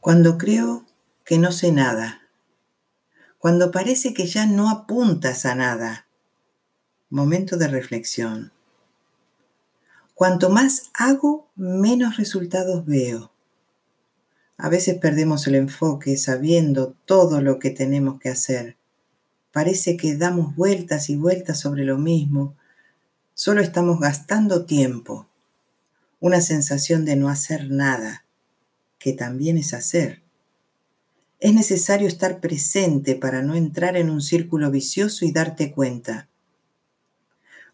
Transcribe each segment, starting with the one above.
Cuando creo que no sé nada, cuando parece que ya no apuntas a nada, momento de reflexión. Cuanto más hago, menos resultados veo. A veces perdemos el enfoque sabiendo todo lo que tenemos que hacer. Parece que damos vueltas y vueltas sobre lo mismo. Solo estamos gastando tiempo. Una sensación de no hacer nada que también es hacer. Es necesario estar presente para no entrar en un círculo vicioso y darte cuenta.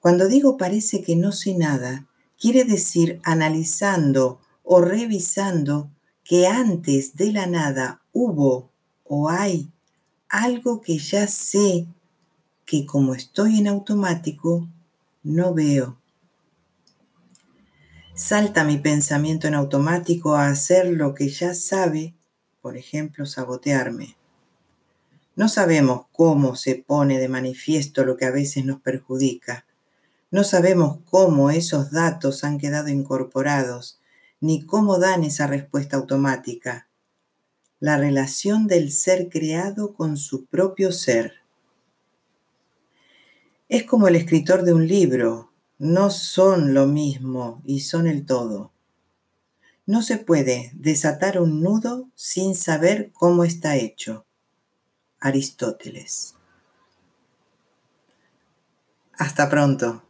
Cuando digo parece que no sé nada, quiere decir analizando o revisando que antes de la nada hubo o hay algo que ya sé que como estoy en automático, no veo salta mi pensamiento en automático a hacer lo que ya sabe, por ejemplo, sabotearme. No sabemos cómo se pone de manifiesto lo que a veces nos perjudica. No sabemos cómo esos datos han quedado incorporados, ni cómo dan esa respuesta automática. La relación del ser creado con su propio ser. Es como el escritor de un libro no son lo mismo y son el todo. No se puede desatar un nudo sin saber cómo está hecho. Aristóteles. Hasta pronto.